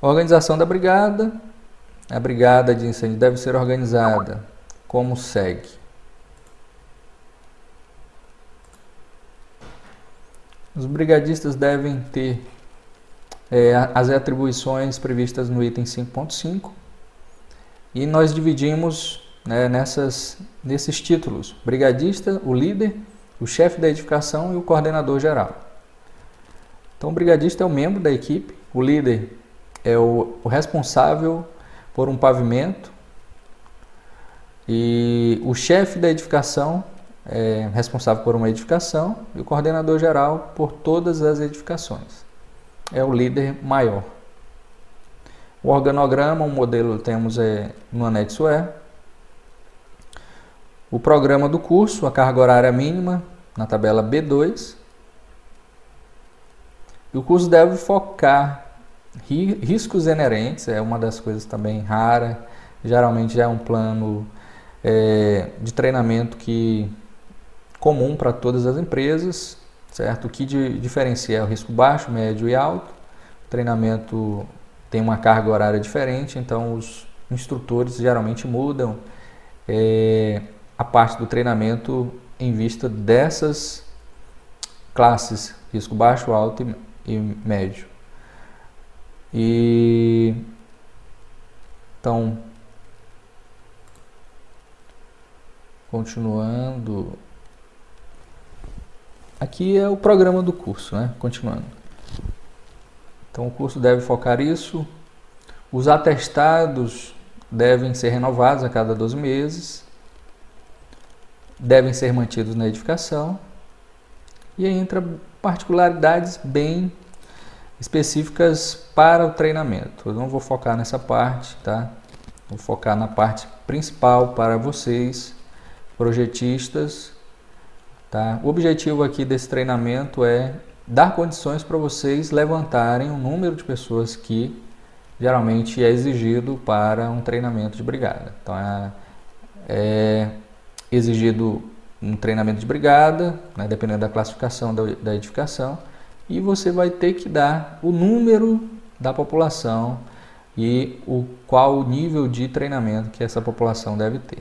Organização da brigada. A brigada de incêndio deve ser organizada como segue. Os brigadistas devem ter é, as atribuições previstas no item 5.5 e nós dividimos né, nessas, nesses títulos: brigadista, o líder, o chefe da edificação e o coordenador geral. Então, o brigadista é o membro da equipe, o líder é o, o responsável por um pavimento e o chefe da edificação é responsável por uma edificação e o coordenador geral por todas as edificações. É o líder maior. O organograma, o modelo temos é, no anexo E. O programa do curso, a carga horária mínima, na tabela B2. E o curso deve focar riscos inerentes, é uma das coisas também rara. Geralmente já é um plano é, de treinamento que comum para todas as empresas, certo? O que diferencia é o risco baixo, médio e alto. O treinamento tem uma carga horária diferente, então os instrutores geralmente mudam é, a parte do treinamento em vista dessas classes, risco baixo, alto e, e médio. E então continuando aqui é o programa do curso, né? Continuando. Então o curso deve focar isso. Os atestados devem ser renovados a cada 12 meses. Devem ser mantidos na edificação. E aí entra particularidades bem específicas para o treinamento. Eu não vou focar nessa parte, tá? Vou focar na parte principal para vocês, projetistas, tá? O objetivo aqui desse treinamento é dar condições para vocês levantarem o número de pessoas que geralmente é exigido para um treinamento de brigada. Então é, é exigido um treinamento de brigada, né, dependendo da classificação da, da edificação, e você vai ter que dar o número da população e o qual o nível de treinamento que essa população deve ter.